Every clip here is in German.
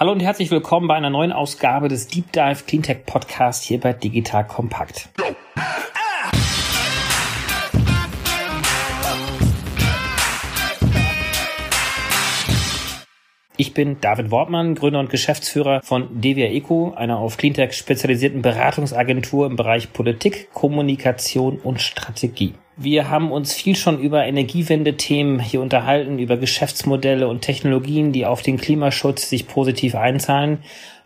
Hallo und herzlich willkommen bei einer neuen Ausgabe des Deep Dive Cleantech Podcast hier bei Digital Kompakt. Ich bin David Wortmann, Gründer und Geschäftsführer von Devia Eco, einer auf Cleantech spezialisierten Beratungsagentur im Bereich Politik, Kommunikation und Strategie. Wir haben uns viel schon über Energiewende-Themen hier unterhalten, über Geschäftsmodelle und Technologien, die auf den Klimaschutz sich positiv einzahlen.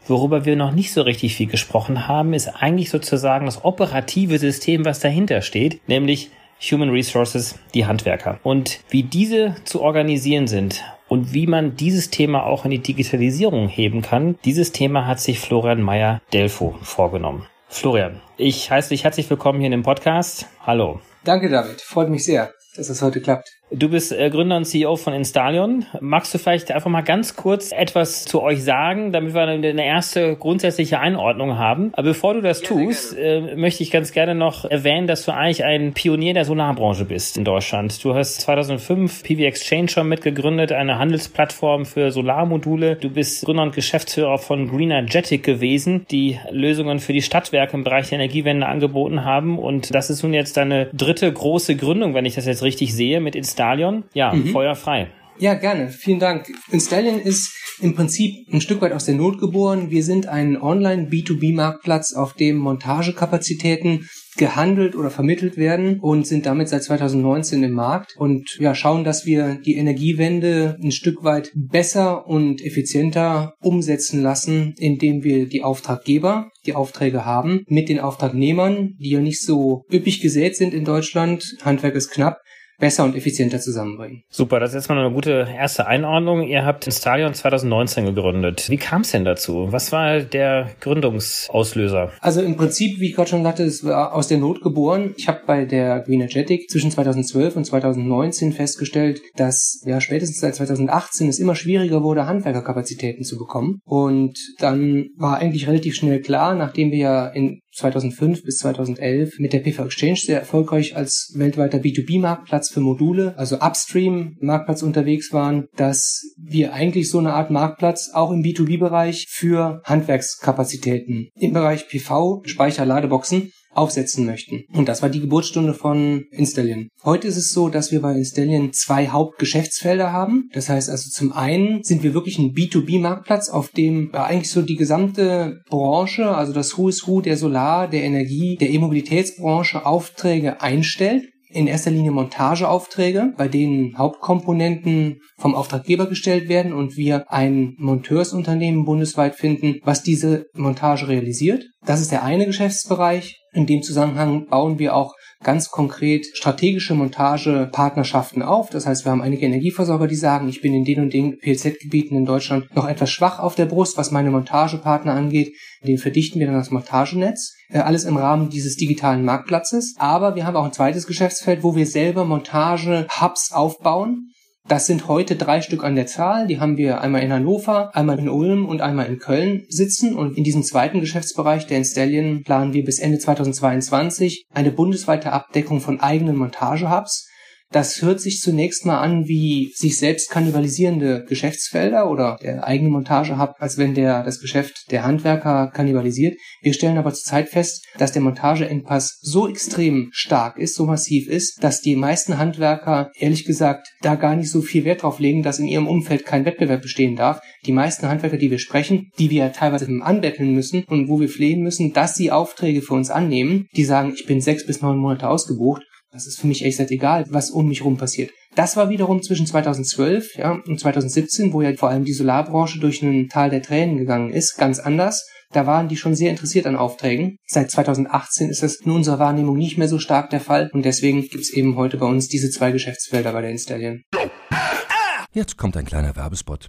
Worüber wir noch nicht so richtig viel gesprochen haben, ist eigentlich sozusagen das operative System, was dahinter steht, nämlich Human Resources, die Handwerker. Und wie diese zu organisieren sind und wie man dieses Thema auch in die Digitalisierung heben kann, dieses Thema hat sich Florian Meyer-Delfo vorgenommen. Florian, ich heiße dich herzlich willkommen hier in dem Podcast. Hallo. Danke, David. Freut mich sehr, dass es heute klappt. Du bist äh, Gründer und CEO von Installion. Magst du vielleicht einfach mal ganz kurz etwas zu euch sagen, damit wir eine erste grundsätzliche Einordnung haben? Aber bevor du das gerne, tust. Äh, möchte ich ganz gerne noch erwähnen, dass du eigentlich ein Pionier der Solarbranche bist in Deutschland. Du hast 2005 PV Exchange schon mitgegründet, eine Handelsplattform für Solarmodule. Du bist Gründer und Geschäftsführer von Greenergetic gewesen, die Lösungen für die Stadtwerke im Bereich der Energiewende angeboten haben. Und das ist nun jetzt deine dritte große Gründung, wenn ich das jetzt richtig sehe, mit Installion. Stadion. Ja, mhm. Feuer frei. Ja, gerne. Vielen Dank. Installion ist im Prinzip ein Stück weit aus der Not geboren. Wir sind ein Online B2B-Marktplatz, auf dem Montagekapazitäten gehandelt oder vermittelt werden und sind damit seit 2019 im Markt und ja, schauen, dass wir die Energiewende ein Stück weit besser und effizienter umsetzen lassen, indem wir die Auftraggeber, die Aufträge haben, mit den Auftragnehmern, die ja nicht so üppig gesät sind in Deutschland, Handwerk ist knapp, besser und effizienter zusammenbringen. Super, das ist erstmal eine gute erste Einordnung. Ihr habt Instalion 2019 gegründet. Wie kam es denn dazu? Was war der Gründungsauslöser? Also im Prinzip, wie ich gerade schon sagte, es war aus der Not geboren. Ich habe bei der Greenergetic zwischen 2012 und 2019 festgestellt, dass ja spätestens seit 2018 es immer schwieriger wurde, Handwerkerkapazitäten zu bekommen. Und dann war eigentlich relativ schnell klar, nachdem wir ja in 2005 bis 2011 mit der PV Exchange sehr erfolgreich als weltweiter B2B-Marktplatz für Module, also Upstream-Marktplatz unterwegs waren, dass wir eigentlich so eine Art Marktplatz auch im B2B-Bereich für Handwerkskapazitäten im Bereich PV, Speicher, Ladeboxen aufsetzen möchten. Und das war die Geburtsstunde von Installion. Heute ist es so, dass wir bei Installion zwei Hauptgeschäftsfelder haben. Das heißt also zum einen sind wir wirklich ein B2B-Marktplatz, auf dem eigentlich so die gesamte Branche, also das Who is Who der Solar, der Energie, der E-Mobilitätsbranche Aufträge einstellt in erster Linie Montageaufträge, bei denen Hauptkomponenten vom Auftraggeber gestellt werden und wir ein Monteursunternehmen bundesweit finden, was diese Montage realisiert. Das ist der eine Geschäftsbereich. In dem Zusammenhang bauen wir auch ganz konkret strategische Montagepartnerschaften auf. Das heißt, wir haben einige Energieversorger, die sagen, ich bin in den und den PLZ-Gebieten in Deutschland noch etwas schwach auf der Brust, was meine Montagepartner angeht. Den verdichten wir dann das Montagenetz. Äh, alles im Rahmen dieses digitalen Marktplatzes. Aber wir haben auch ein zweites Geschäftsfeld, wo wir selber Montage-Hubs aufbauen das sind heute drei Stück an der Zahl. Die haben wir einmal in Hannover, einmal in Ulm und einmal in Köln sitzen. Und in diesem zweiten Geschäftsbereich der Installion planen wir bis Ende 2022 eine bundesweite Abdeckung von eigenen Montagehubs das hört sich zunächst mal an wie sich selbst kannibalisierende Geschäftsfelder oder der eigene Montagehub, als wenn der das Geschäft der Handwerker kannibalisiert. Wir stellen aber zurzeit fest, dass der Montageengpass so extrem stark ist, so massiv ist, dass die meisten Handwerker ehrlich gesagt da gar nicht so viel Wert drauf legen, dass in ihrem Umfeld kein Wettbewerb bestehen darf. Die meisten Handwerker, die wir sprechen, die wir teilweise anbetteln müssen und wo wir flehen müssen, dass sie Aufträge für uns annehmen, die sagen, ich bin sechs bis neun Monate ausgebucht das ist für mich echt egal, was um mich rum passiert. Das war wiederum zwischen 2012 ja, und 2017, wo ja vor allem die Solarbranche durch einen Tal der Tränen gegangen ist, ganz anders. Da waren die schon sehr interessiert an Aufträgen. Seit 2018 ist das in unserer Wahrnehmung nicht mehr so stark der Fall und deswegen gibt es eben heute bei uns diese zwei Geschäftsfelder bei der Installion. Jetzt kommt ein kleiner Werbespot.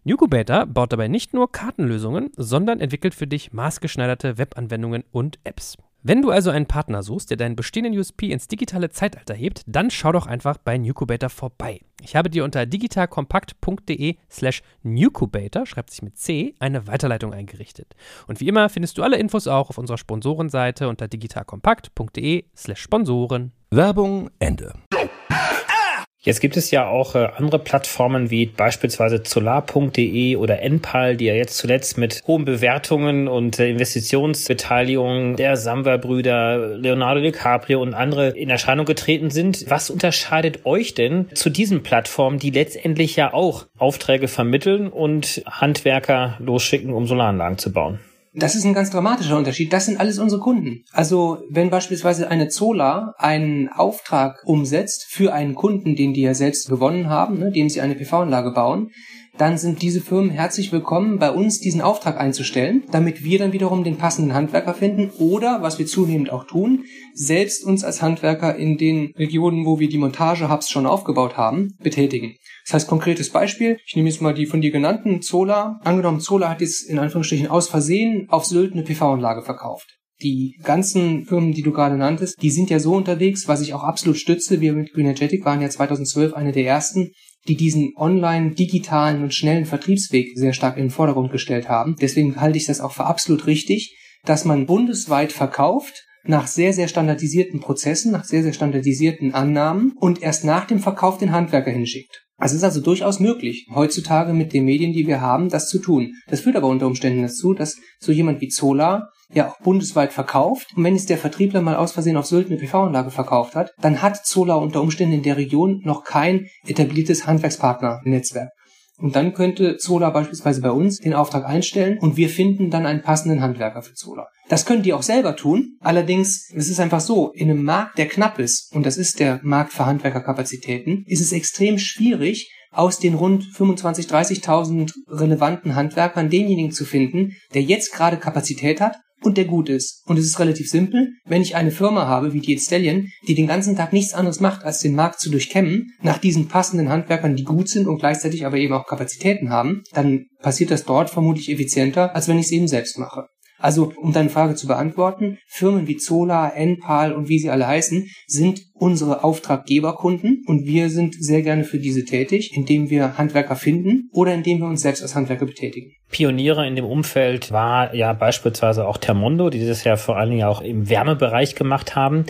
Nucubator baut dabei nicht nur Kartenlösungen, sondern entwickelt für dich maßgeschneiderte Webanwendungen und Apps. Wenn du also einen Partner suchst, der deinen bestehenden USP ins digitale Zeitalter hebt, dann schau doch einfach bei Nucubator vorbei. Ich habe dir unter digitalkompakt.de slash Nucubator, schreibt sich mit C, eine Weiterleitung eingerichtet. Und wie immer findest du alle Infos auch auf unserer Sponsorenseite unter digitalkompakt.de slash Sponsoren. Werbung Ende. Jetzt gibt es ja auch äh, andere Plattformen wie beispielsweise solar.de oder Enpal, die ja jetzt zuletzt mit hohen Bewertungen und äh, Investitionsbeteiligung der Samwer-Brüder, Leonardo DiCaprio und andere in Erscheinung getreten sind. Was unterscheidet euch denn zu diesen Plattformen, die letztendlich ja auch Aufträge vermitteln und Handwerker losschicken, um Solaranlagen zu bauen? Das ist ein ganz dramatischer Unterschied. Das sind alles unsere Kunden. Also wenn beispielsweise eine Zola einen Auftrag umsetzt für einen Kunden, den die ja selbst gewonnen haben, ne, dem sie eine PV-Anlage bauen, dann sind diese Firmen herzlich willkommen, bei uns diesen Auftrag einzustellen, damit wir dann wiederum den passenden Handwerker finden oder, was wir zunehmend auch tun, selbst uns als Handwerker in den Regionen, wo wir die Montage-Hubs schon aufgebaut haben, betätigen. Das heißt, konkretes Beispiel, ich nehme jetzt mal die von dir genannten Zola. Angenommen, Zola hat jetzt in Anführungsstrichen aus Versehen auf Sylt eine PV-Anlage verkauft. Die ganzen Firmen, die du gerade nanntest, die sind ja so unterwegs, was ich auch absolut stütze. Wir mit Greenergetic waren ja 2012 eine der ersten, die diesen online, digitalen und schnellen Vertriebsweg sehr stark in den Vordergrund gestellt haben. Deswegen halte ich das auch für absolut richtig, dass man bundesweit verkauft, nach sehr, sehr standardisierten Prozessen, nach sehr, sehr standardisierten Annahmen und erst nach dem Verkauf den Handwerker hinschickt. Also es ist also durchaus möglich, heutzutage mit den Medien, die wir haben, das zu tun. Das führt aber unter Umständen dazu, dass so jemand wie Zola ja auch bundesweit verkauft. Und wenn es der Vertriebler mal aus Versehen auf Sylt eine PV-Anlage verkauft hat, dann hat Zola unter Umständen in der Region noch kein etabliertes Handwerkspartnernetzwerk. Und dann könnte Zola beispielsweise bei uns den Auftrag einstellen und wir finden dann einen passenden Handwerker für Zola. Das können die auch selber tun. Allerdings, es ist einfach so, in einem Markt, der knapp ist, und das ist der Markt für Handwerkerkapazitäten, ist es extrem schwierig, aus den rund 25, 30.000 relevanten Handwerkern denjenigen zu finden, der jetzt gerade Kapazität hat und der gut ist. Und es ist relativ simpel. Wenn ich eine Firma habe wie die Stallion, die den ganzen Tag nichts anderes macht, als den Markt zu durchkämmen, nach diesen passenden Handwerkern, die gut sind und gleichzeitig aber eben auch Kapazitäten haben, dann passiert das dort vermutlich effizienter, als wenn ich es eben selbst mache. Also, um deine Frage zu beantworten, Firmen wie Zola, Enpal und wie sie alle heißen, sind unsere Auftraggeberkunden und wir sind sehr gerne für diese tätig, indem wir Handwerker finden oder indem wir uns selbst als Handwerker betätigen. Pioniere in dem Umfeld war ja beispielsweise auch Termondo, die das ja vor allen Dingen auch im Wärmebereich gemacht haben.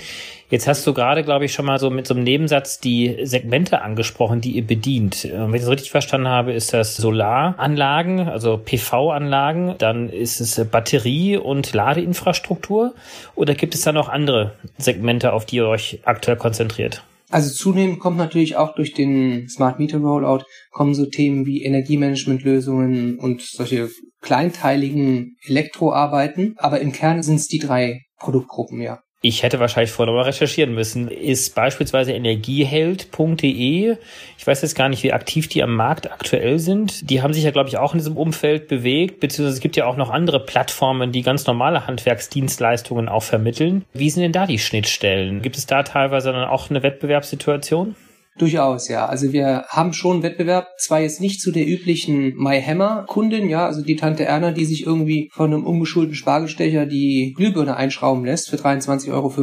Jetzt hast du gerade, glaube ich, schon mal so mit so einem Nebensatz die Segmente angesprochen, die ihr bedient. Äh, wenn ich es richtig verstanden habe, ist das Solaranlagen, also PV-Anlagen, dann ist es Batterie- und Ladeinfrastruktur oder gibt es da noch andere Segmente, auf die ihr euch aktuell konzentriert? Also zunehmend kommt natürlich auch durch den Smart Meter Rollout kommen so Themen wie Energiemanagementlösungen und solche kleinteiligen Elektroarbeiten. Aber im Kern sind es die drei Produktgruppen, ja. Ich hätte wahrscheinlich vorher mal recherchieren müssen. Ist beispielsweise energieheld.de, ich weiß jetzt gar nicht, wie aktiv die am Markt aktuell sind. Die haben sich ja, glaube ich, auch in diesem Umfeld bewegt, beziehungsweise es gibt ja auch noch andere Plattformen, die ganz normale Handwerksdienstleistungen auch vermitteln. Wie sind denn da die Schnittstellen? Gibt es da teilweise dann auch eine Wettbewerbssituation? Durchaus, ja. Also wir haben schon Wettbewerb, zwar jetzt nicht zu der üblichen MyHammer-Kundin, ja, also die Tante Erna, die sich irgendwie von einem ungeschulten Spargelstecher die Glühbirne einschrauben lässt für 23,50 Euro.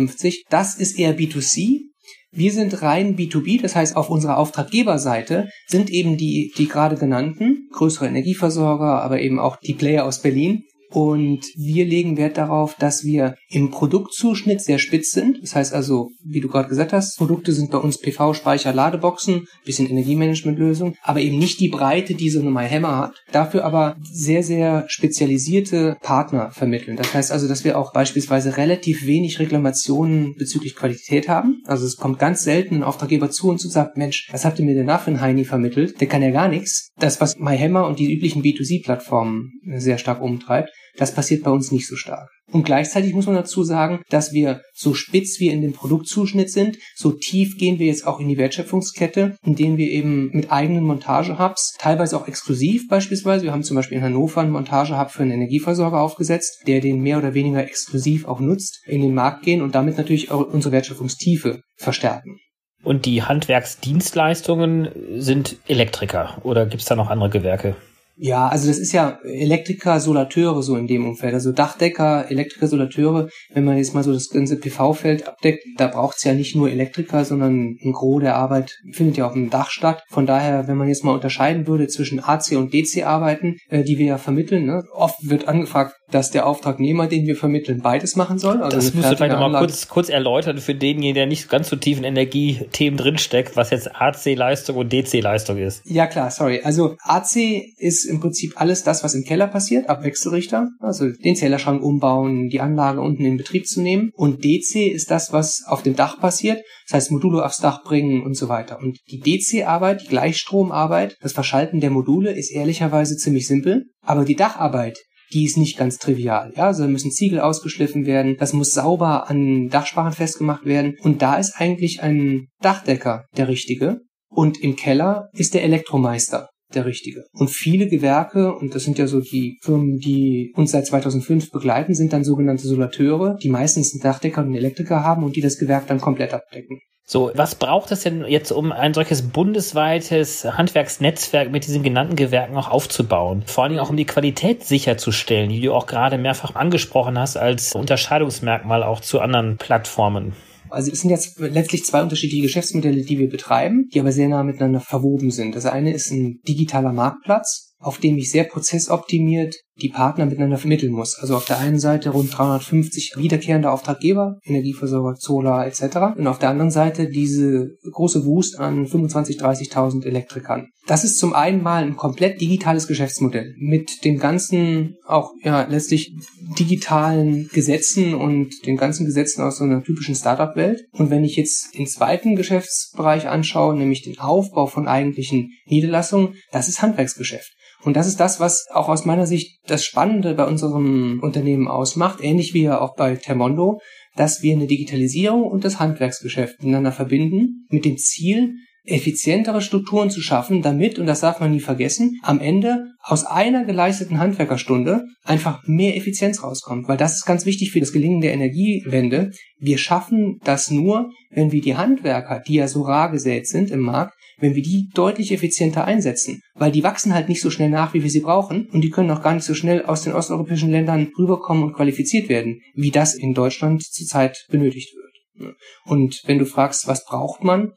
Das ist eher B2C. Wir sind rein B2B, das heißt auf unserer Auftraggeberseite sind eben die, die gerade genannten, größere Energieversorger, aber eben auch die Player aus Berlin, und wir legen Wert darauf, dass wir im Produktzuschnitt sehr spitz sind. Das heißt also, wie du gerade gesagt hast, Produkte sind bei uns PV-Speicher, Ladeboxen, bisschen Energiemanagementlösung, aber eben nicht die Breite, die so eine MyHammer hat. Dafür aber sehr, sehr spezialisierte Partner vermitteln. Das heißt also, dass wir auch beispielsweise relativ wenig Reklamationen bezüglich Qualität haben. Also es kommt ganz selten ein Auftraggeber zu uns und sagt, Mensch, was habt ihr mir denn da für einen Heini vermittelt? Der kann ja gar nichts. Das, was MyHammer und die üblichen B2C-Plattformen sehr stark umtreibt, Das passiert bei uns nicht so stark. Und gleichzeitig muss man dazu sagen, dass wir so spitz wir in dem Produktzuschnitt sind, so tief gehen wir jetzt auch in die Wertschöpfungskette, indem wir eben mit eigenen Montagehubs, teilweise auch exklusiv beispielsweise, wir haben zum Beispiel in Hannover einen Montagehub für einen Energieversorger aufgesetzt, der den mehr oder weniger exklusiv auch nutzt, in den Markt gehen und damit natürlich auch unsere Wertschöpfungstiefe verstärken. Und die Handwerksdienstleistungen sind Elektriker oder gibt es da noch andere Gewerke? Ja, also das ist ja Elektriker, Solateure so in dem Umfeld. Also Dachdecker, Elektriker, Solateure, wenn man jetzt mal so das ganze PV-Feld abdeckt, da braucht's ja nicht nur Elektriker, sondern ein Gros der Arbeit findet ja auf dem Dach statt. Von daher, wenn man jetzt mal unterscheiden würde zwischen AC und DC-Arbeiten, äh, die wir ja vermitteln, ne, oft wird angefragt, dass der Auftragnehmer, den wir vermitteln, beides machen soll. Also das musst du vielleicht nochmal kurz, kurz erläutern für denjenigen, der nicht ganz so tief in Energiethemen drinsteckt, was jetzt AC-Leistung und DC-Leistung ist. Ja klar, sorry. Also AC ist im Prinzip alles das, was im Keller passiert, ab Wechselrichter, also den Zählerschrank umbauen, die Anlage unten in Betrieb zu nehmen. Und DC ist das, was auf dem Dach passiert, das heißt Module aufs Dach bringen und so weiter. Und die DC-Arbeit, die Gleichstromarbeit, das Verschalten der Module ist ehrlicherweise ziemlich simpel, aber die Dacharbeit, die ist nicht ganz trivial. Ja, also müssen Ziegel ausgeschliffen werden, das muss sauber an Dachsparren festgemacht werden. Und da ist eigentlich ein Dachdecker der Richtige. Und im Keller ist der Elektromeister der richtige. Und viele Gewerke, und das sind ja so die Firmen, die uns seit 2005 begleiten, sind dann sogenannte Solateure, die meistens einen Dachdecker und einen Elektriker haben und die das Gewerk dann komplett abdecken. So, was braucht es denn jetzt, um ein solches bundesweites Handwerksnetzwerk mit diesen genannten Gewerken auch aufzubauen? Vor allen Dingen auch um die Qualität sicherzustellen, die du auch gerade mehrfach angesprochen hast als Unterscheidungsmerkmal auch zu anderen Plattformen. Also es sind jetzt letztlich zwei unterschiedliche Geschäftsmodelle, die wir betreiben, die aber sehr nah miteinander verwoben sind. Das eine ist ein digitaler Marktplatz, auf dem ich sehr prozessoptimiert die Partner miteinander vermitteln muss. Also auf der einen Seite rund 350 wiederkehrende Auftraggeber, Energieversorger, Solar etc. Und auf der anderen Seite diese große Wust an 25.000, 30.000 Elektrikern. Das ist zum einen mal ein komplett digitales Geschäftsmodell mit den ganzen auch ja letztlich digitalen Gesetzen und den ganzen Gesetzen aus so einer typischen Startup-Welt. Und wenn ich jetzt den zweiten Geschäftsbereich anschaue, nämlich den Aufbau von eigentlichen Niederlassungen, das ist Handwerksgeschäft. Und das ist das, was auch aus meiner Sicht das Spannende bei unserem Unternehmen ausmacht, ähnlich wie ja auch bei Termondo, dass wir eine Digitalisierung und das Handwerksgeschäft miteinander verbinden, mit dem Ziel, effizientere Strukturen zu schaffen, damit, und das darf man nie vergessen, am Ende aus einer geleisteten Handwerkerstunde einfach mehr Effizienz rauskommt. Weil das ist ganz wichtig für das Gelingen der Energiewende. Wir schaffen das nur, wenn wir die Handwerker, die ja so rar gesät sind im Markt, wenn wir die deutlich effizienter einsetzen. Weil die wachsen halt nicht so schnell nach, wie wir sie brauchen und die können auch gar nicht so schnell aus den osteuropäischen Ländern rüberkommen und qualifiziert werden, wie das in Deutschland zurzeit benötigt wird. Und wenn du fragst, was braucht man,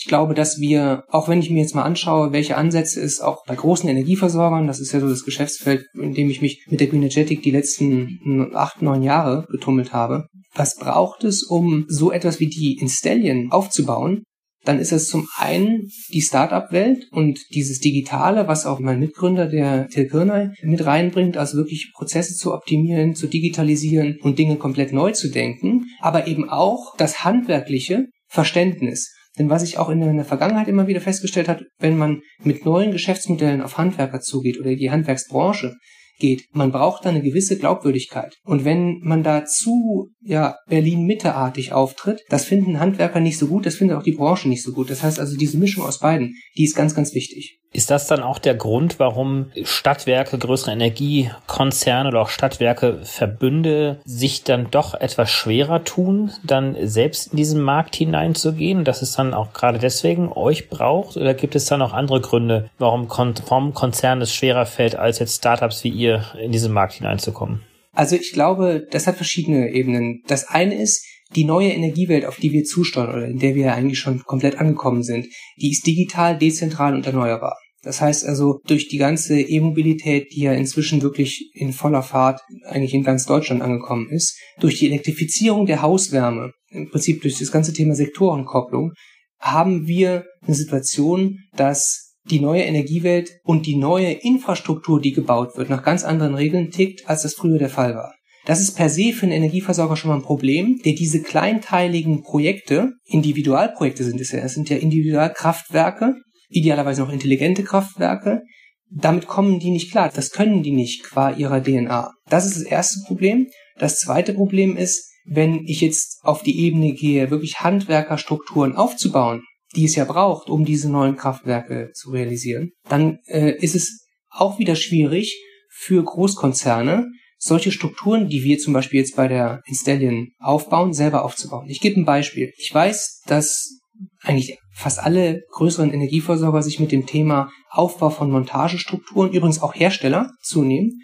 ich glaube, dass wir, auch wenn ich mir jetzt mal anschaue, welche Ansätze es auch bei großen Energieversorgern, das ist ja so das Geschäftsfeld, in dem ich mich mit der Greenergetic die letzten acht, neun Jahre getummelt habe, was braucht es, um so etwas wie die Installion aufzubauen, dann ist es zum einen die Startup-Welt und dieses Digitale, was auch mein Mitgründer, der Till Kirnay, mit reinbringt, also wirklich Prozesse zu optimieren, zu digitalisieren und Dinge komplett neu zu denken, aber eben auch das handwerkliche Verständnis. Denn was ich auch in der Vergangenheit immer wieder festgestellt habe, wenn man mit neuen Geschäftsmodellen auf Handwerker zugeht oder die Handwerksbranche, geht. Man braucht da eine gewisse Glaubwürdigkeit. Und wenn man da zu ja, Berlin-Mitte-artig auftritt, das finden Handwerker nicht so gut, das findet auch die Branche nicht so gut. Das heißt also, diese Mischung aus beiden, die ist ganz, ganz wichtig. Ist das dann auch der Grund, warum Stadtwerke, größere Energiekonzerne oder auch Stadtwerke, Verbünde sich dann doch etwas schwerer tun, dann selbst in diesen Markt hineinzugehen, dass es dann auch gerade deswegen euch braucht? Oder gibt es dann auch andere Gründe, warum vom Konzern es schwerer fällt, als jetzt Startups wie ihr in diesen Markt hineinzukommen? Also ich glaube, das hat verschiedene Ebenen. Das eine ist, die neue Energiewelt, auf die wir zusteuern oder in der wir eigentlich schon komplett angekommen sind, die ist digital, dezentral und erneuerbar. Das heißt also, durch die ganze E-Mobilität, die ja inzwischen wirklich in voller Fahrt eigentlich in ganz Deutschland angekommen ist, durch die Elektrifizierung der Hauswärme, im Prinzip durch das ganze Thema Sektorenkopplung, haben wir eine Situation, dass die neue Energiewelt und die neue Infrastruktur, die gebaut wird, nach ganz anderen Regeln tickt, als das früher der Fall war. Das ist per se für einen Energieversorger schon mal ein Problem, der diese kleinteiligen Projekte, Individualprojekte sind es ja, es sind ja Individualkraftwerke, idealerweise noch intelligente Kraftwerke, damit kommen die nicht klar. Das können die nicht qua ihrer DNA. Das ist das erste Problem. Das zweite Problem ist, wenn ich jetzt auf die Ebene gehe, wirklich Handwerkerstrukturen aufzubauen, die es ja braucht, um diese neuen Kraftwerke zu realisieren, dann äh, ist es auch wieder schwierig für Großkonzerne, solche Strukturen, die wir zum Beispiel jetzt bei der Installion aufbauen, selber aufzubauen. Ich gebe ein Beispiel. Ich weiß, dass eigentlich fast alle größeren Energieversorger sich mit dem Thema Aufbau von Montagestrukturen, übrigens auch Hersteller zunehmend,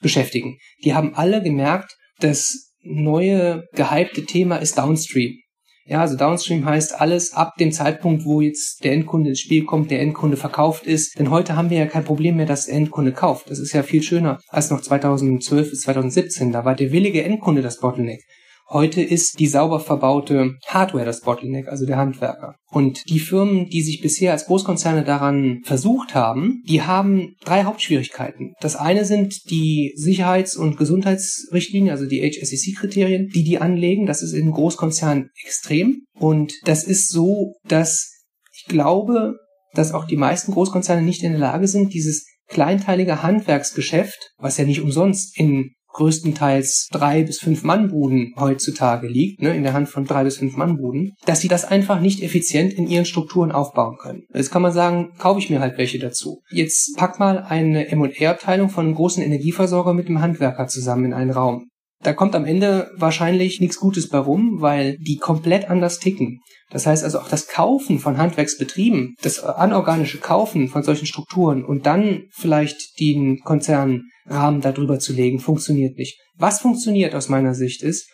beschäftigen. Die haben alle gemerkt, das neue gehypte Thema ist Downstream. Ja, also Downstream heißt alles ab dem Zeitpunkt, wo jetzt der Endkunde ins Spiel kommt, der Endkunde verkauft ist. Denn heute haben wir ja kein Problem mehr, dass der Endkunde kauft. Das ist ja viel schöner als noch 2012 bis 2017. Da war der willige Endkunde das Bottleneck. Heute ist die sauber verbaute Hardware das Bottleneck, also der Handwerker. Und die Firmen, die sich bisher als Großkonzerne daran versucht haben, die haben drei Hauptschwierigkeiten. Das eine sind die Sicherheits- und Gesundheitsrichtlinien, also die HSEC-Kriterien, die die anlegen. Das ist in Großkonzernen extrem. Und das ist so, dass ich glaube, dass auch die meisten Großkonzerne nicht in der Lage sind, dieses kleinteilige Handwerksgeschäft, was ja nicht umsonst in größtenteils drei bis fünf Mannbuden heutzutage liegt, ne, in der Hand von drei bis fünf Mannbuden, dass sie das einfach nicht effizient in ihren Strukturen aufbauen können. Jetzt kann man sagen, kaufe ich mir halt welche dazu. Jetzt pack mal eine M&R-Abteilung von einem großen Energieversorger mit einem Handwerker zusammen in einen Raum. Da kommt am Ende wahrscheinlich nichts Gutes bei rum, weil die komplett anders ticken. Das heißt also auch das Kaufen von Handwerksbetrieben, das anorganische Kaufen von solchen Strukturen und dann vielleicht den Konzernrahmen darüber zu legen, funktioniert nicht. Was funktioniert aus meiner Sicht ist,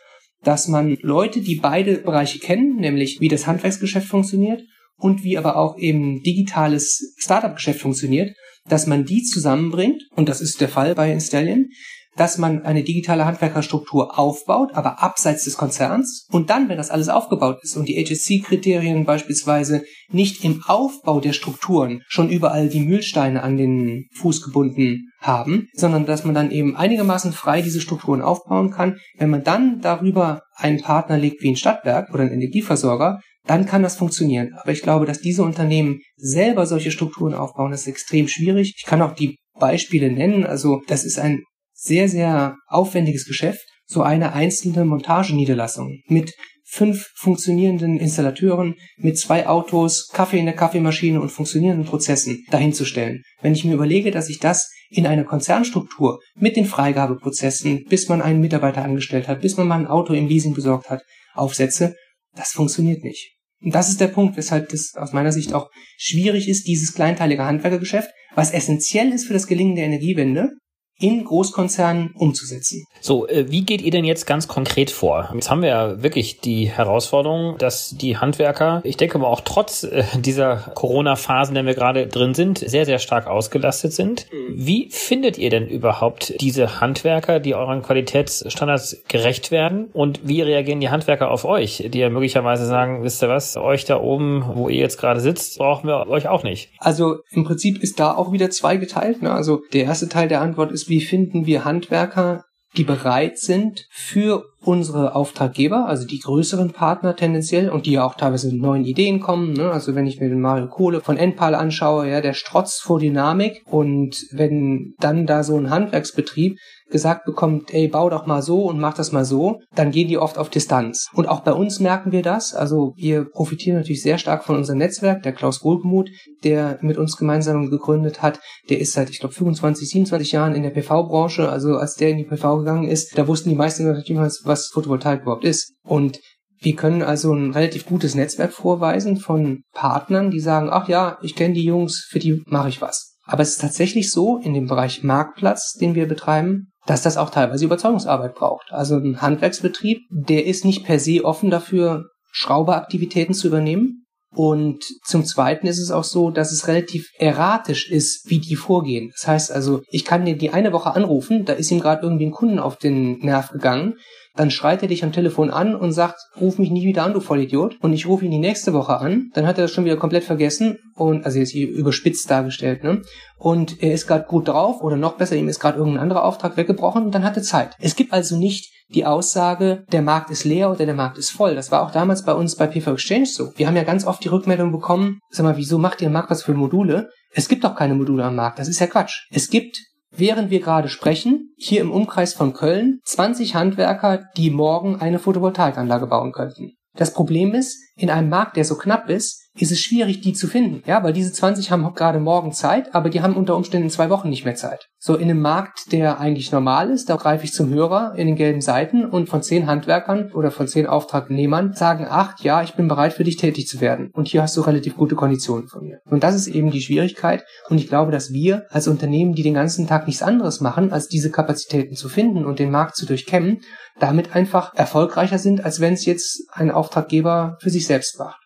dass man Leute, die beide Bereiche kennen, nämlich wie das Handwerksgeschäft funktioniert und wie aber auch eben digitales Startup-Geschäft funktioniert, dass man die zusammenbringt, und das ist der Fall bei Installion, dass man eine digitale Handwerkerstruktur aufbaut, aber abseits des Konzerns. Und dann, wenn das alles aufgebaut ist und die HSC-Kriterien beispielsweise nicht im Aufbau der Strukturen schon überall die Mühlsteine an den Fuß gebunden haben, sondern dass man dann eben einigermaßen frei diese Strukturen aufbauen kann. Wenn man dann darüber einen Partner legt wie ein Stadtwerk oder ein Energieversorger, dann kann das funktionieren. Aber ich glaube, dass diese Unternehmen selber solche Strukturen aufbauen, das ist extrem schwierig. Ich kann auch die Beispiele nennen. Also das ist ein sehr, sehr aufwendiges Geschäft, so eine einzelne Montageniederlassung mit fünf funktionierenden Installateuren, mit zwei Autos, Kaffee in der Kaffeemaschine und funktionierenden Prozessen dahinzustellen. Wenn ich mir überlege, dass ich das in einer Konzernstruktur mit den Freigabeprozessen, bis man einen Mitarbeiter angestellt hat, bis man mal ein Auto im Leasing besorgt hat, aufsetze, das funktioniert nicht. Und das ist der Punkt, weshalb das aus meiner Sicht auch schwierig ist, dieses kleinteilige Handwerkergeschäft, was essentiell ist für das Gelingen der Energiewende, in Großkonzernen umzusetzen. So, äh, wie geht ihr denn jetzt ganz konkret vor? Jetzt haben wir ja wirklich die Herausforderung, dass die Handwerker, ich denke mal auch trotz äh, dieser Corona-Phasen, in der wir gerade drin sind, sehr, sehr stark ausgelastet sind. Mhm. Wie findet ihr denn überhaupt diese Handwerker, die euren Qualitätsstandards gerecht werden? Und wie reagieren die Handwerker auf euch, die ja möglicherweise sagen, wisst ihr was, euch da oben, wo ihr jetzt gerade sitzt, brauchen wir euch auch nicht? Also im Prinzip ist da auch wieder zweigeteilt. Ne? Also der erste Teil der Antwort ist, wie finden wir Handwerker, die bereit sind, für unsere Auftraggeber, also die größeren Partner tendenziell und die ja auch teilweise mit neuen Ideen kommen. Ne? Also wenn ich mir den Mario Kohle von Enpal anschaue, ja, der strotzt vor Dynamik und wenn dann da so ein Handwerksbetrieb gesagt bekommt, ey, bau doch mal so und mach das mal so, dann gehen die oft auf Distanz. Und auch bei uns merken wir das. Also wir profitieren natürlich sehr stark von unserem Netzwerk. Der Klaus Wohlgemuth, der mit uns gemeinsam gegründet hat, der ist seit, ich glaube, 25, 27 Jahren in der PV-Branche. Also als der in die PV gegangen ist, da wussten die meisten natürlich, was was Photovoltaik überhaupt ist. Und wir können also ein relativ gutes Netzwerk vorweisen von Partnern, die sagen, ach ja, ich kenne die Jungs, für die mache ich was. Aber es ist tatsächlich so, in dem Bereich Marktplatz, den wir betreiben, dass das auch teilweise Überzeugungsarbeit braucht. Also ein Handwerksbetrieb, der ist nicht per se offen dafür, Schrauberaktivitäten zu übernehmen. Und zum Zweiten ist es auch so, dass es relativ erratisch ist, wie die vorgehen. Das heißt also, ich kann dir die eine Woche anrufen, da ist ihm gerade irgendwie ein Kunden auf den Nerv gegangen dann schreit er dich am Telefon an und sagt, ruf mich nie wieder an, du Vollidiot. Und ich rufe ihn die nächste Woche an, dann hat er das schon wieder komplett vergessen und, also jetzt überspitzt dargestellt, ne? Und er ist gerade gut drauf oder noch besser, ihm ist gerade irgendein anderer Auftrag weggebrochen und dann hat er Zeit. Es gibt also nicht die Aussage, der Markt ist leer oder der Markt ist voll. Das war auch damals bei uns bei PV Exchange so. Wir haben ja ganz oft die Rückmeldung bekommen, sag mal, wieso macht ihr einen Marktplatz für Module? Es gibt doch keine Module am Markt. Das ist ja Quatsch. Es gibt während wir gerade sprechen, hier im Umkreis von Köln 20 Handwerker, die morgen eine Photovoltaikanlage bauen könnten. Das Problem ist, in einem Markt, der so knapp ist, ist es schwierig, die zu finden. Ja, weil diese 20 haben gerade morgen Zeit, aber die haben unter Umständen zwei Wochen nicht mehr Zeit. So in einem Markt, der eigentlich normal ist, da greife ich zum Hörer in den gelben Seiten und von zehn Handwerkern oder von zehn Auftragnehmern sagen acht, ja, ich bin bereit für dich tätig zu werden. Und hier hast du relativ gute Konditionen von mir. Und das ist eben die Schwierigkeit. Und ich glaube, dass wir als Unternehmen, die den ganzen Tag nichts anderes machen, als diese Kapazitäten zu finden und den Markt zu durchkämmen, damit einfach erfolgreicher sind, als wenn es jetzt ein Auftraggeber für sich selbst macht.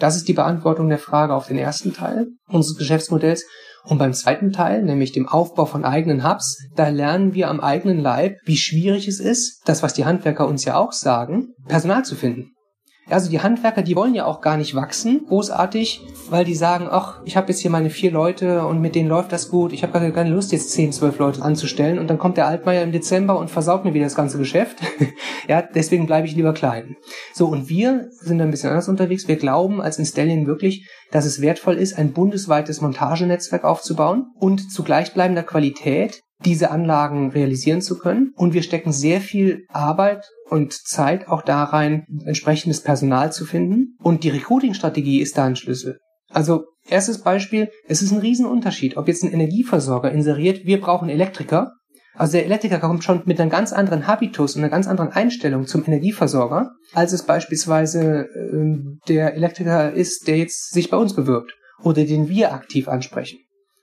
Das ist die Beantwortung der Frage auf den ersten Teil unseres Geschäftsmodells. Und beim zweiten Teil, nämlich dem Aufbau von eigenen Hubs, da lernen wir am eigenen Leib, wie schwierig es ist, das, was die Handwerker uns ja auch sagen, Personal zu finden. Also die Handwerker, die wollen ja auch gar nicht wachsen, großartig, weil die sagen, ach, ich habe jetzt hier meine vier Leute und mit denen läuft das gut. Ich habe gar keine Lust, jetzt zehn, zwölf Leute anzustellen und dann kommt der Altmaier im Dezember und versaut mir wieder das ganze Geschäft. ja, deswegen bleibe ich lieber klein. So, und wir sind ein bisschen anders unterwegs. Wir glauben als Installion wirklich, dass es wertvoll ist, ein bundesweites Montagenetzwerk aufzubauen und zu gleichbleibender Qualität diese Anlagen realisieren zu können. Und wir stecken sehr viel Arbeit und Zeit auch da rein, entsprechendes Personal zu finden. Und die Recruiting-Strategie ist da ein Schlüssel. Also erstes Beispiel, es ist ein Riesenunterschied, ob jetzt ein Energieversorger inseriert, wir brauchen Elektriker. Also der Elektriker kommt schon mit einem ganz anderen Habitus und einer ganz anderen Einstellung zum Energieversorger, als es beispielsweise äh, der Elektriker ist, der jetzt sich bei uns bewirbt oder den wir aktiv ansprechen.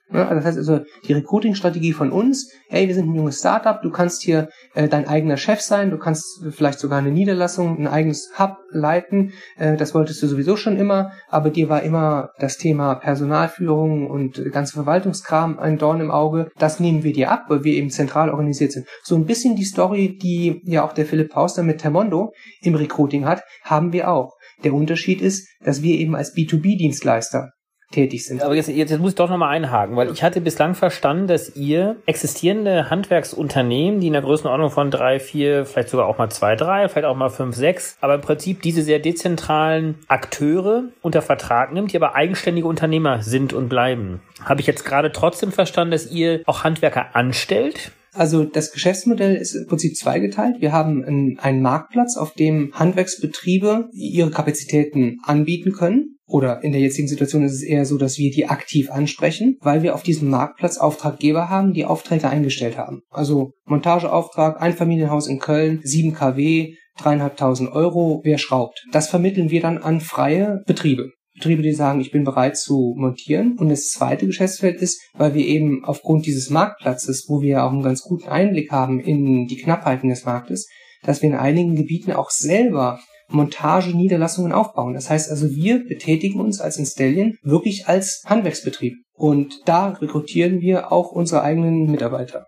Das heißt also, die Recruiting-Strategie von uns, hey, wir sind ein junges Startup, du kannst hier äh, dein eigener Chef sein, du kannst vielleicht sogar eine Niederlassung, ein eigenes Hub leiten, äh, das wolltest du sowieso schon immer, aber dir war immer das Thema Personalführung und ganze Verwaltungskram ein Dorn im Auge. Das nehmen wir dir ab, weil wir eben zentral organisiert sind. So ein bisschen die Story, die ja auch der Philipp Pauster mit Termondo im Recruiting hat, haben wir auch. Der Unterschied ist, dass wir eben als B2B-Dienstleister tätig sind. Aber jetzt, jetzt muss ich doch nochmal einhaken, weil ich hatte bislang verstanden, dass ihr existierende Handwerksunternehmen, die in der Größenordnung von drei, vier, vielleicht sogar auch mal zwei, drei, vielleicht auch mal fünf, sechs, aber im Prinzip diese sehr dezentralen Akteure unter Vertrag nimmt, die aber eigenständige Unternehmer sind und bleiben. Habe ich jetzt gerade trotzdem verstanden, dass ihr auch Handwerker anstellt? Also das Geschäftsmodell ist im Prinzip zweigeteilt. Wir haben einen, einen Marktplatz, auf dem Handwerksbetriebe ihre Kapazitäten anbieten können oder in der jetzigen Situation ist es eher so, dass wir die aktiv ansprechen, weil wir auf diesem Marktplatz Auftraggeber haben, die Aufträge eingestellt haben. Also Montageauftrag, Einfamilienhaus in Köln, 7 kW, dreieinhalbtausend Euro, wer schraubt. Das vermitteln wir dann an freie Betriebe. Betriebe, die sagen, ich bin bereit zu montieren. Und das zweite Geschäftsfeld ist, weil wir eben aufgrund dieses Marktplatzes, wo wir auch einen ganz guten Einblick haben in die Knappheiten des Marktes, dass wir in einigen Gebieten auch selber Montage-Niederlassungen aufbauen. Das heißt also, wir betätigen uns als Installion wirklich als Handwerksbetrieb. Und da rekrutieren wir auch unsere eigenen Mitarbeiter.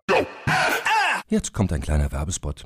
Jetzt kommt ein kleiner Werbespot.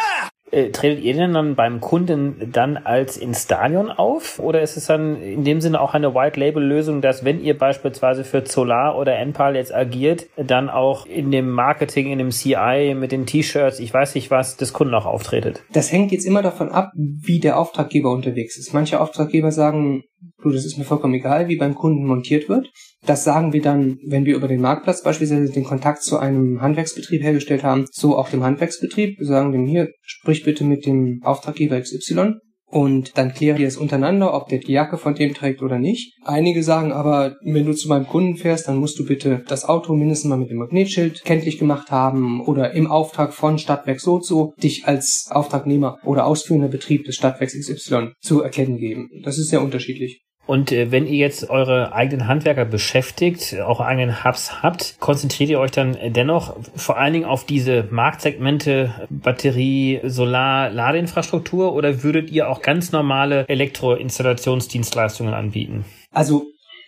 Äh, tretet ihr denn dann beim Kunden dann als Instalion auf? Oder ist es dann in dem Sinne auch eine White-Label-Lösung, dass wenn ihr beispielsweise für Solar oder Enpal jetzt agiert, dann auch in dem Marketing, in dem CI, mit den T-Shirts, ich weiß nicht was, des Kunden auch auftretet? Das hängt jetzt immer davon ab, wie der Auftraggeber unterwegs ist. Manche Auftraggeber sagen, du, das ist mir vollkommen egal, wie beim Kunden montiert wird. Das sagen wir dann, wenn wir über den Marktplatz beispielsweise den Kontakt zu einem Handwerksbetrieb hergestellt haben, so auch dem Handwerksbetrieb. Wir sagen dem hier, sprich bitte mit dem Auftraggeber XY und dann klären die es untereinander, ob der die Jacke von dem trägt oder nicht. Einige sagen aber, wenn du zu meinem Kunden fährst, dann musst du bitte das Auto mindestens mal mit dem Magnetschild kenntlich gemacht haben oder im Auftrag von Stadtwerk so und so dich als Auftragnehmer oder ausführender Betrieb des Stadtwerks XY zu erkennen geben. Das ist sehr unterschiedlich. Und äh, wenn ihr jetzt eure eigenen Handwerker beschäftigt, auch eigenen Hubs habt, konzentriert ihr euch dann dennoch vor allen Dingen auf diese Marktsegmente Batterie, Solar, Ladeinfrastruktur oder würdet ihr auch ganz normale Elektroinstallationsdienstleistungen anbieten? Also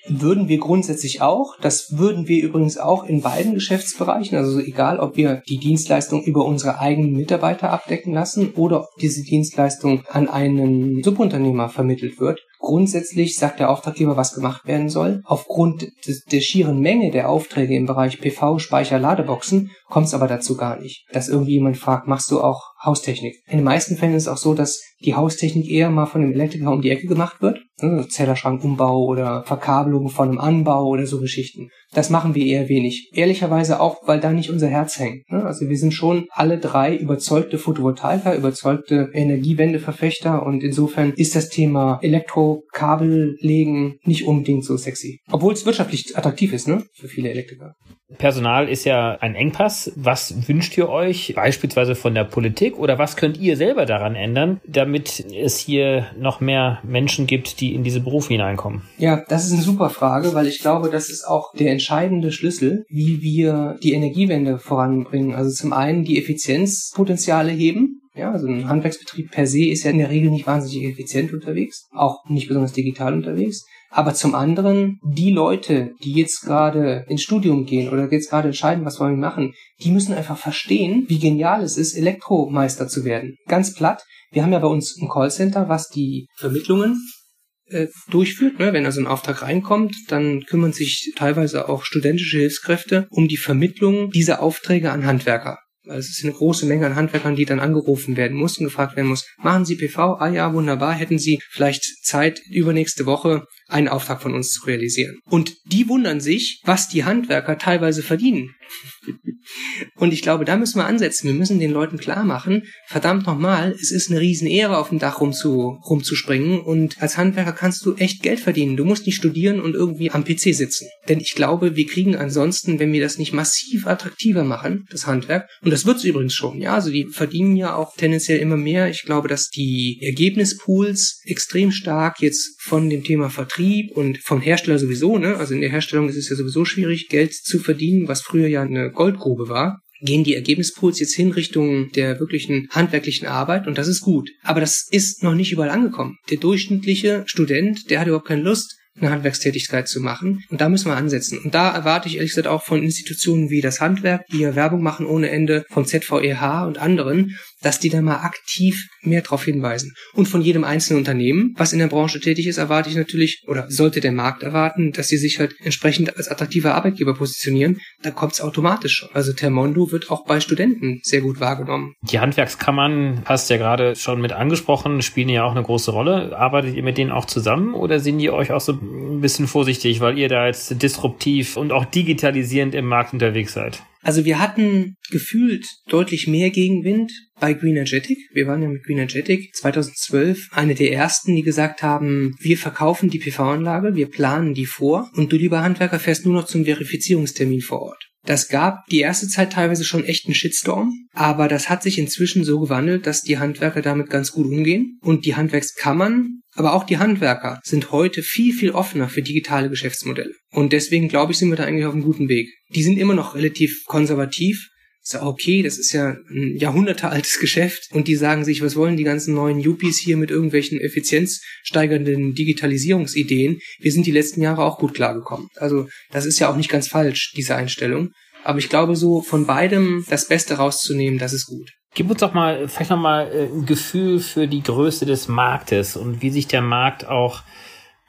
würden wir grundsätzlich auch. Das würden wir übrigens auch in beiden Geschäftsbereichen. Also egal, ob wir die Dienstleistung über unsere eigenen Mitarbeiter abdecken lassen oder ob diese Dienstleistung an einen Subunternehmer vermittelt wird. Grundsätzlich sagt der Auftraggeber, was gemacht werden soll. Aufgrund des, der schieren Menge der Aufträge im Bereich PV, Speicher, Ladeboxen kommt es aber dazu gar nicht, dass irgendwie jemand fragt, machst du auch Haustechnik? In den meisten Fällen ist es auch so, dass die Haustechnik eher mal von dem Elektriker um die Ecke gemacht wird. Also Zellerschrankumbau oder Verkabelung von einem Anbau oder so Geschichten. Das machen wir eher wenig. Ehrlicherweise auch, weil da nicht unser Herz hängt. Ne? Also wir sind schon alle drei überzeugte Photovoltaiker, überzeugte Energiewendeverfechter und insofern ist das Thema Elektrokabel legen nicht unbedingt so sexy. Obwohl es wirtschaftlich attraktiv ist, ne? Für viele Elektriker. Personal ist ja ein Engpass. Was wünscht ihr euch beispielsweise von der Politik oder was könnt ihr selber daran ändern, damit es hier noch mehr Menschen gibt, die in diese Berufe hineinkommen? Ja, das ist eine super Frage, weil ich glaube, das ist auch der entscheidende Schlüssel, wie wir die Energiewende voranbringen. Also zum einen die Effizienzpotenziale heben, ja, also ein Handwerksbetrieb per se ist ja in der Regel nicht wahnsinnig effizient unterwegs, auch nicht besonders digital unterwegs. Aber zum anderen, die Leute, die jetzt gerade ins Studium gehen oder jetzt gerade entscheiden, was wollen wir machen, die müssen einfach verstehen, wie genial es ist, Elektromeister zu werden. Ganz platt. Wir haben ja bei uns ein Callcenter, was die Vermittlungen äh, durchführt. Ne? Wenn also ein Auftrag reinkommt, dann kümmern sich teilweise auch studentische Hilfskräfte um die Vermittlung dieser Aufträge an Handwerker. Weil es ist eine große Menge an Handwerkern, die dann angerufen werden muss und gefragt werden muss, machen Sie PV? Ah ja, wunderbar. Hätten Sie vielleicht Zeit, übernächste Woche einen Auftrag von uns zu realisieren. Und die wundern sich, was die Handwerker teilweise verdienen. Und ich glaube, da müssen wir ansetzen. Wir müssen den Leuten klar machen, verdammt nochmal, es ist eine Riesenehre, auf dem Dach rumzu, rumzuspringen. Und als Handwerker kannst du echt Geld verdienen. Du musst nicht studieren und irgendwie am PC sitzen. Denn ich glaube, wir kriegen ansonsten, wenn wir das nicht massiv attraktiver machen, das Handwerk, und das wird's übrigens schon, ja, also die verdienen ja auch tendenziell immer mehr. Ich glaube, dass die Ergebnispools extrem stark jetzt von dem Thema Vertrieb und vom Hersteller sowieso, ne, also in der Herstellung ist es ja sowieso schwierig, Geld zu verdienen, was früher ja eine Goldgrube war, gehen die Ergebnispools jetzt hin Richtung der wirklichen handwerklichen Arbeit und das ist gut. Aber das ist noch nicht überall angekommen. Der durchschnittliche Student, der hat überhaupt keine Lust, eine Handwerkstätigkeit zu machen. Und da müssen wir ansetzen. Und da erwarte ich ehrlich gesagt auch von Institutionen wie das Handwerk, die ja Werbung machen ohne Ende, vom ZVEH und anderen, dass die da mal aktiv mehr darauf hinweisen. Und von jedem einzelnen Unternehmen, was in der Branche tätig ist, erwarte ich natürlich, oder sollte der Markt erwarten, dass sie sich halt entsprechend als attraktiver Arbeitgeber positionieren. Da kommt es automatisch. Also Termondo wird auch bei Studenten sehr gut wahrgenommen. Die Handwerkskammern, hast ja gerade schon mit angesprochen, spielen ja auch eine große Rolle. Arbeitet ihr mit denen auch zusammen oder sind die euch auch so ein bisschen vorsichtig, weil ihr da jetzt disruptiv und auch digitalisierend im Markt unterwegs seid? Also wir hatten gefühlt deutlich mehr Gegenwind bei Green Energetic. Wir waren ja mit Green Energetic 2012 eine der ersten, die gesagt haben, wir verkaufen die PV-Anlage, wir planen die vor und du lieber Handwerker fährst nur noch zum Verifizierungstermin vor Ort. Das gab die erste Zeit teilweise schon echt einen Shitstorm, aber das hat sich inzwischen so gewandelt, dass die Handwerker damit ganz gut umgehen und die Handwerkskammern, aber auch die Handwerker sind heute viel, viel offener für digitale Geschäftsmodelle. Und deswegen glaube ich, sind wir da eigentlich auf einem guten Weg. Die sind immer noch relativ konservativ, ja okay, das ist ja ein jahrhundertealtes Geschäft und die sagen sich, was wollen die ganzen neuen Yuppies hier mit irgendwelchen effizienzsteigernden Digitalisierungsideen? Wir sind die letzten Jahre auch gut klargekommen. Also das ist ja auch nicht ganz falsch, diese Einstellung. Aber ich glaube, so von beidem das Beste rauszunehmen, das ist gut. Gib uns doch mal vielleicht noch mal äh, ein Gefühl für die Größe des Marktes und wie sich der Markt auch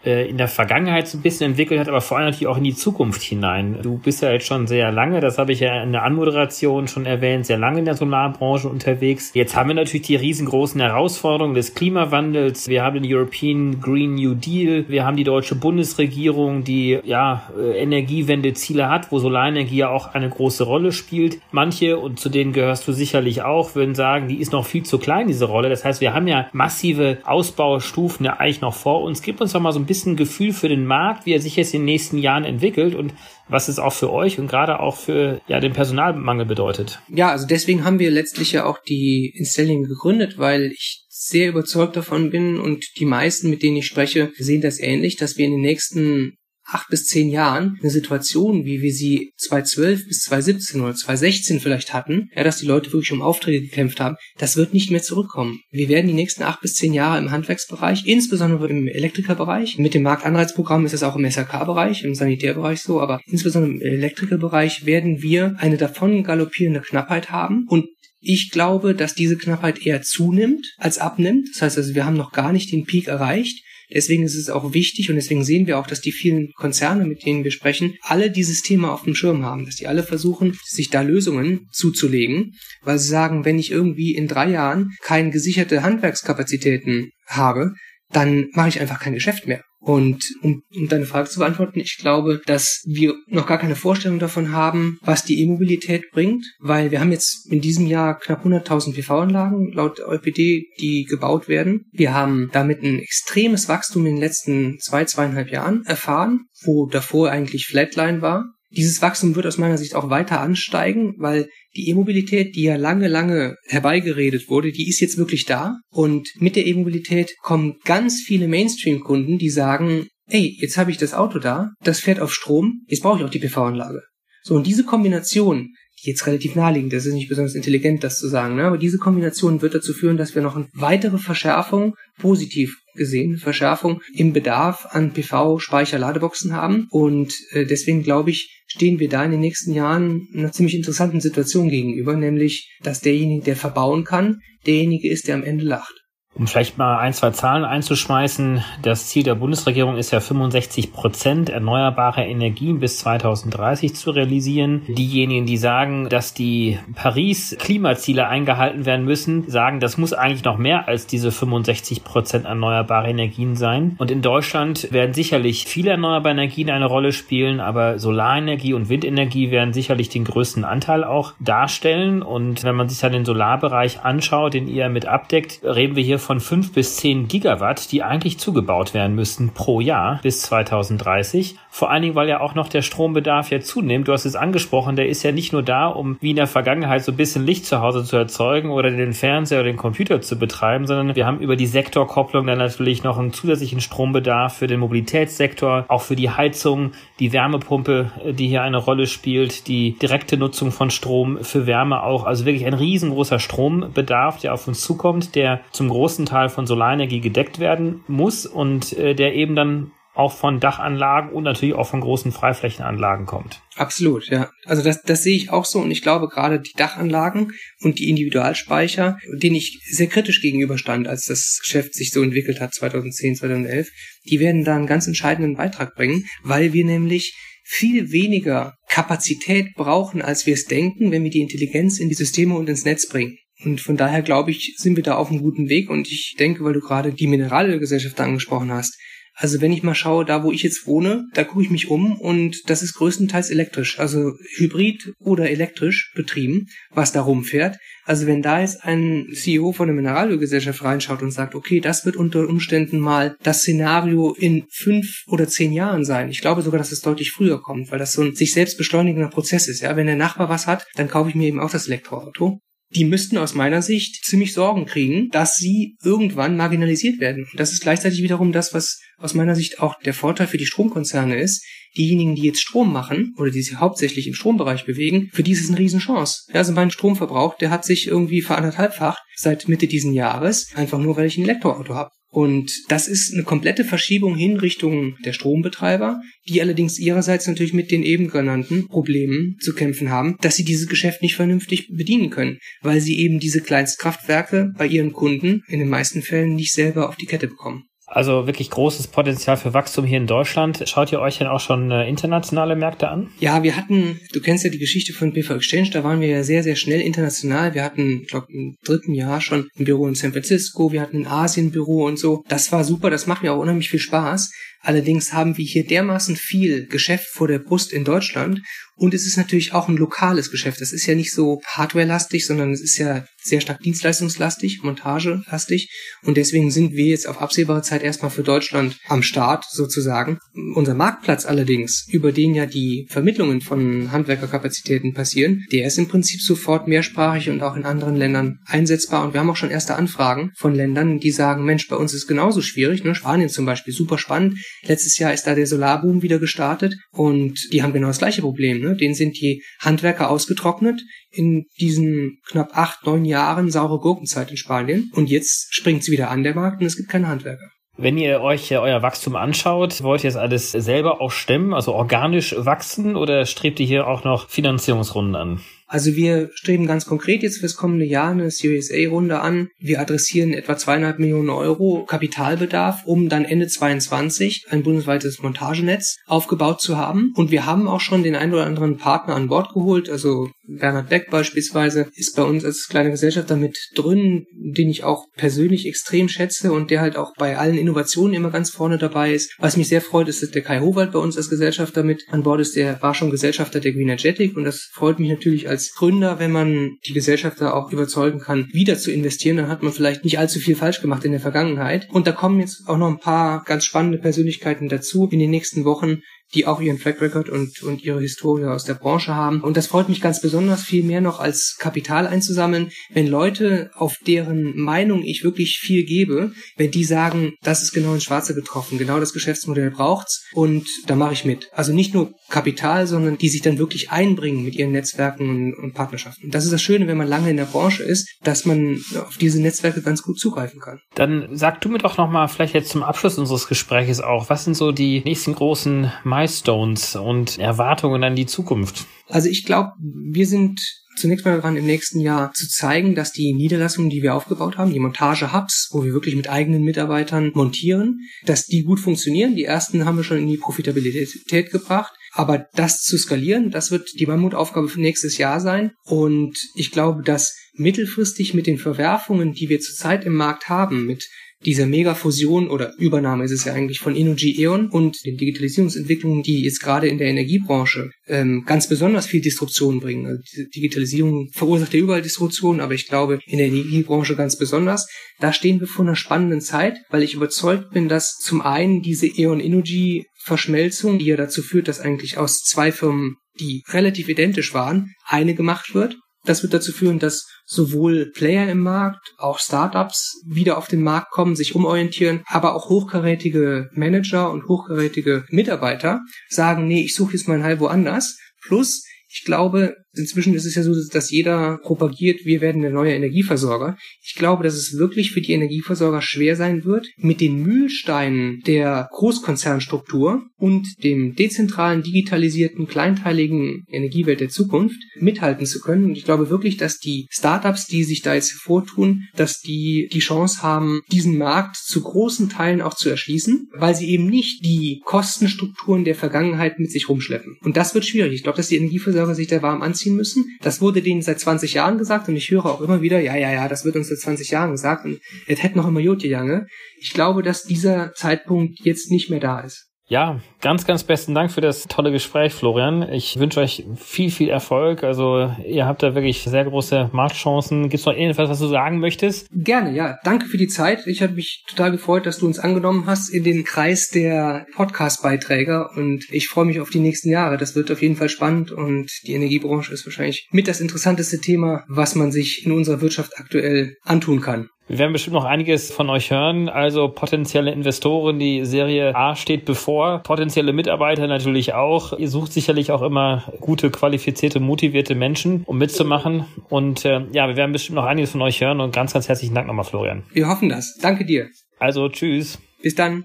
in der Vergangenheit so ein bisschen entwickelt hat, aber vor allem natürlich auch in die Zukunft hinein. Du bist ja jetzt schon sehr lange, das habe ich ja in der Anmoderation schon erwähnt, sehr lange in der Solarbranche unterwegs. Jetzt haben wir natürlich die riesengroßen Herausforderungen des Klimawandels. Wir haben den European Green New Deal. Wir haben die deutsche Bundesregierung, die ja äh, Energiewendeziele hat, wo Solarenergie ja auch eine große Rolle spielt. Manche, und zu denen gehörst du sicherlich auch, würden sagen, die ist noch viel zu klein, diese Rolle. Das heißt, wir haben ja massive Ausbaustufen ja eigentlich noch vor uns. Gib uns doch mal so ein bisschen ein Gefühl für den Markt, wie er sich jetzt in den nächsten Jahren entwickelt und was es auch für euch und gerade auch für ja, den Personalmangel bedeutet. Ja, also deswegen haben wir letztlich ja auch die Instelling gegründet, weil ich sehr überzeugt davon bin und die meisten, mit denen ich spreche, sehen das ähnlich, dass wir in den nächsten acht bis zehn Jahren eine Situation, wie wir sie 2012 bis 2017 oder 2016 vielleicht hatten, ja, dass die Leute wirklich um Aufträge gekämpft haben, das wird nicht mehr zurückkommen. Wir werden die nächsten acht bis zehn Jahre im Handwerksbereich, insbesondere im Elektrikerbereich, mit dem Marktanreizprogramm ist es auch im SRK-Bereich, im Sanitärbereich so, aber insbesondere im Elektrikerbereich werden wir eine davon galoppierende Knappheit haben und ich glaube, dass diese Knappheit eher zunimmt als abnimmt. Das heißt also, wir haben noch gar nicht den Peak erreicht. Deswegen ist es auch wichtig und deswegen sehen wir auch, dass die vielen Konzerne, mit denen wir sprechen, alle dieses Thema auf dem Schirm haben, dass die alle versuchen, sich da Lösungen zuzulegen, weil sie sagen, wenn ich irgendwie in drei Jahren keine gesicherte Handwerkskapazitäten habe, dann mache ich einfach kein Geschäft mehr. Und um, um deine Frage zu beantworten, ich glaube, dass wir noch gar keine Vorstellung davon haben, was die E-Mobilität bringt, weil wir haben jetzt in diesem Jahr knapp 100.000 PV-Anlagen laut EuPD, die gebaut werden. Wir haben damit ein extremes Wachstum in den letzten zwei, zweieinhalb Jahren erfahren, wo davor eigentlich Flatline war. Dieses Wachstum wird aus meiner Sicht auch weiter ansteigen, weil die E-Mobilität, die ja lange, lange herbeigeredet wurde, die ist jetzt wirklich da. Und mit der E-Mobilität kommen ganz viele Mainstream-Kunden, die sagen, ey, jetzt habe ich das Auto da, das fährt auf Strom, jetzt brauche ich auch die PV-Anlage. So, und diese Kombination, jetzt relativ naheliegend, das ist nicht besonders intelligent, das zu sagen, ne? aber diese Kombination wird dazu führen, dass wir noch eine weitere Verschärfung, positiv gesehen, Verschärfung im Bedarf an PV-Speicher-Ladeboxen haben. Und äh, deswegen glaube ich, stehen wir da in den nächsten Jahren einer ziemlich interessanten Situation gegenüber, nämlich, dass derjenige, der verbauen kann, derjenige ist, der am Ende lacht. Um vielleicht mal ein, zwei Zahlen einzuschmeißen, das Ziel der Bundesregierung ist ja 65 Prozent erneuerbare Energien bis 2030 zu realisieren. Diejenigen, die sagen, dass die Paris-Klimaziele eingehalten werden müssen, sagen, das muss eigentlich noch mehr als diese 65 Prozent erneuerbare Energien sein. Und in Deutschland werden sicherlich viele erneuerbare Energien eine Rolle spielen, aber Solarenergie und Windenergie werden sicherlich den größten Anteil auch darstellen. Und wenn man sich dann den Solarbereich anschaut, den ihr mit abdeckt, reden wir hier von 5 bis 10 Gigawatt, die eigentlich zugebaut werden müssten pro Jahr bis 2030. Vor allen Dingen, weil ja auch noch der Strombedarf ja zunimmt. Du hast es angesprochen, der ist ja nicht nur da, um wie in der Vergangenheit so ein bisschen Licht zu Hause zu erzeugen oder den Fernseher oder den Computer zu betreiben, sondern wir haben über die Sektorkopplung dann natürlich noch einen zusätzlichen Strombedarf für den Mobilitätssektor, auch für die Heizung, die Wärmepumpe, die hier eine Rolle spielt, die direkte Nutzung von Strom für Wärme auch. Also wirklich ein riesengroßer Strombedarf, der auf uns zukommt, der zum großen großen Teil von Solarenergie gedeckt werden muss und äh, der eben dann auch von Dachanlagen und natürlich auch von großen Freiflächenanlagen kommt. Absolut, ja. Also das, das sehe ich auch so und ich glaube gerade die Dachanlagen und die Individualspeicher, denen ich sehr kritisch gegenüberstand, als das Geschäft sich so entwickelt hat 2010, 2011, die werden da einen ganz entscheidenden Beitrag bringen, weil wir nämlich viel weniger Kapazität brauchen, als wir es denken, wenn wir die Intelligenz in die Systeme und ins Netz bringen. Und von daher glaube ich, sind wir da auf einem guten Weg. Und ich denke, weil du gerade die Mineralölgesellschaft angesprochen hast. Also wenn ich mal schaue, da wo ich jetzt wohne, da gucke ich mich um und das ist größtenteils elektrisch, also hybrid oder elektrisch betrieben, was da rumfährt. Also wenn da jetzt ein CEO von einer Mineralölgesellschaft reinschaut und sagt, okay, das wird unter Umständen mal das Szenario in fünf oder zehn Jahren sein. Ich glaube sogar, dass es deutlich früher kommt, weil das so ein sich selbst beschleunigender Prozess ist. Ja, wenn der Nachbar was hat, dann kaufe ich mir eben auch das Elektroauto die müssten aus meiner Sicht ziemlich Sorgen kriegen, dass sie irgendwann marginalisiert werden. Und das ist gleichzeitig wiederum das, was aus meiner Sicht auch der Vorteil für die Stromkonzerne ist. Diejenigen, die jetzt Strom machen oder die sich hauptsächlich im Strombereich bewegen, für die ist es eine Riesenchance. Also mein Stromverbrauch, der hat sich irgendwie veranderthalbfacht seit Mitte diesen Jahres, einfach nur weil ich ein Elektroauto habe. Und das ist eine komplette Verschiebung hin Richtung der Strombetreiber, die allerdings ihrerseits natürlich mit den eben genannten Problemen zu kämpfen haben, dass sie dieses Geschäft nicht vernünftig bedienen können, weil sie eben diese Kleinstkraftwerke bei ihren Kunden in den meisten Fällen nicht selber auf die Kette bekommen. Also wirklich großes Potenzial für Wachstum hier in Deutschland. Schaut ihr euch denn auch schon äh, internationale Märkte an? Ja, wir hatten, du kennst ja die Geschichte von PV Exchange, da waren wir ja sehr, sehr schnell international. Wir hatten, glaube, im dritten Jahr schon ein Büro in San Francisco, wir hatten ein Asien-Büro und so. Das war super, das macht mir auch unheimlich viel Spaß. Allerdings haben wir hier dermaßen viel Geschäft vor der Brust in Deutschland und es ist natürlich auch ein lokales Geschäft. Das ist ja nicht so hardwarelastig, sondern es ist ja sehr stark dienstleistungslastig, montagelastig. Und deswegen sind wir jetzt auf absehbare Zeit erstmal für Deutschland am Start sozusagen. Unser Marktplatz allerdings, über den ja die Vermittlungen von Handwerkerkapazitäten passieren, der ist im Prinzip sofort mehrsprachig und auch in anderen Ländern einsetzbar. Und wir haben auch schon erste Anfragen von Ländern, die sagen, Mensch, bei uns ist es genauso schwierig. Ne? Spanien zum Beispiel, super spannend. Letztes Jahr ist da der Solarboom wieder gestartet und die haben genau das gleiche Problem. Ne? Denen sind die Handwerker ausgetrocknet in diesen knapp acht, neun Jahren saure Gurkenzeit in Spanien. Und jetzt springt es wieder an der Markt und es gibt keine Handwerker. Wenn ihr euch euer Wachstum anschaut, wollt ihr das alles selber auch stemmen, also organisch wachsen oder strebt ihr hier auch noch Finanzierungsrunden an? Also wir streben ganz konkret jetzt fürs kommende Jahr eine Series A-Runde an. Wir adressieren etwa zweieinhalb Millionen Euro Kapitalbedarf, um dann Ende 22 ein bundesweites Montagenetz aufgebaut zu haben. Und wir haben auch schon den einen oder anderen Partner an Bord geholt. Also Bernhard Beck beispielsweise ist bei uns als kleine Gesellschaft damit drin, den ich auch persönlich extrem schätze und der halt auch bei allen Innovationen immer ganz vorne dabei ist. Was mich sehr freut, ist, dass der Kai Howald bei uns als Gesellschafter mit an Bord ist. Der war schon Gesellschafter der Greenergetic und das freut mich natürlich als Gründer, wenn man die Gesellschafter auch überzeugen kann, wieder zu investieren, dann hat man vielleicht nicht allzu viel falsch gemacht in der Vergangenheit. Und da kommen jetzt auch noch ein paar ganz spannende Persönlichkeiten dazu in den nächsten Wochen, die auch ihren Track Record und, und ihre Historie aus der Branche haben. Und das freut mich ganz besonders, viel mehr noch als Kapital einzusammeln, wenn Leute, auf deren Meinung ich wirklich viel gebe, wenn die sagen, das ist genau ins Schwarze getroffen, genau das Geschäftsmodell braucht's und da mache ich mit. Also nicht nur Kapital, sondern die sich dann wirklich einbringen mit ihren Netzwerken und, Partnerschaften. Das ist das Schöne, wenn man lange in der Branche ist, dass man auf diese Netzwerke ganz gut zugreifen kann. Dann sag du mir doch nochmal vielleicht jetzt zum Abschluss unseres Gespräches auch, was sind so die nächsten großen Milestones und Erwartungen an die Zukunft? Also ich glaube, wir sind zunächst mal daran, im nächsten Jahr zu zeigen, dass die Niederlassungen, die wir aufgebaut haben, die Montage-Hubs, wo wir wirklich mit eigenen Mitarbeitern montieren, dass die gut funktionieren. Die ersten haben wir schon in die Profitabilität gebracht. Aber das zu skalieren, das wird die Mammutaufgabe für nächstes Jahr sein. Und ich glaube, dass mittelfristig mit den Verwerfungen, die wir zurzeit im Markt haben, mit dieser Mega-Fusion oder Übernahme ist es ja eigentlich von Energy Eon und den Digitalisierungsentwicklungen, die jetzt gerade in der Energiebranche ähm, ganz besonders viel Disruption bringen. Also die Digitalisierung verursacht ja überall Disruption, aber ich glaube in der Energiebranche ganz besonders. Da stehen wir vor einer spannenden Zeit, weil ich überzeugt bin, dass zum einen diese Eon Energy Verschmelzung, die ja dazu führt, dass eigentlich aus zwei Firmen, die relativ identisch waren, eine gemacht wird. Das wird dazu führen, dass sowohl Player im Markt, auch Startups wieder auf den Markt kommen, sich umorientieren, aber auch hochkarätige Manager und hochkarätige Mitarbeiter sagen, nee, ich suche jetzt mal ein Heil woanders. Plus, ich glaube, Inzwischen ist es ja so, dass jeder propagiert, wir werden der neue Energieversorger. Ich glaube, dass es wirklich für die Energieversorger schwer sein wird, mit den Mühlsteinen der Großkonzernstruktur und dem dezentralen, digitalisierten, kleinteiligen Energiewelt der Zukunft mithalten zu können. Und ich glaube wirklich, dass die Startups, die sich da jetzt hervortun, dass die die Chance haben, diesen Markt zu großen Teilen auch zu erschließen, weil sie eben nicht die Kostenstrukturen der Vergangenheit mit sich rumschleppen. Und das wird schwierig. Ich glaube, dass die Energieversorger sich da warm anziehen nachvollziehen müssen. Das wurde denen seit 20 Jahren gesagt und ich höre auch immer wieder, ja, ja, ja, das wird uns seit 20 Jahren gesagt und es hätte noch immer Jotje Jange. Ich glaube, dass dieser Zeitpunkt jetzt nicht mehr da ist. Ja, ganz, ganz besten Dank für das tolle Gespräch, Florian. Ich wünsche euch viel, viel Erfolg. Also ihr habt da wirklich sehr große Marktchancen. Gibt es noch irgendwas, was du sagen möchtest? Gerne, ja. Danke für die Zeit. Ich habe mich total gefreut, dass du uns angenommen hast in den Kreis der Podcast-Beiträger und ich freue mich auf die nächsten Jahre. Das wird auf jeden Fall spannend und die Energiebranche ist wahrscheinlich mit das interessanteste Thema, was man sich in unserer Wirtschaft aktuell antun kann. Wir werden bestimmt noch einiges von euch hören. Also potenzielle Investoren, die Serie A steht bevor. Potenzielle Mitarbeiter natürlich auch. Ihr sucht sicherlich auch immer gute, qualifizierte, motivierte Menschen, um mitzumachen. Und äh, ja, wir werden bestimmt noch einiges von euch hören. Und ganz, ganz herzlichen Dank nochmal, Florian. Wir hoffen das. Danke dir. Also tschüss. Bis dann.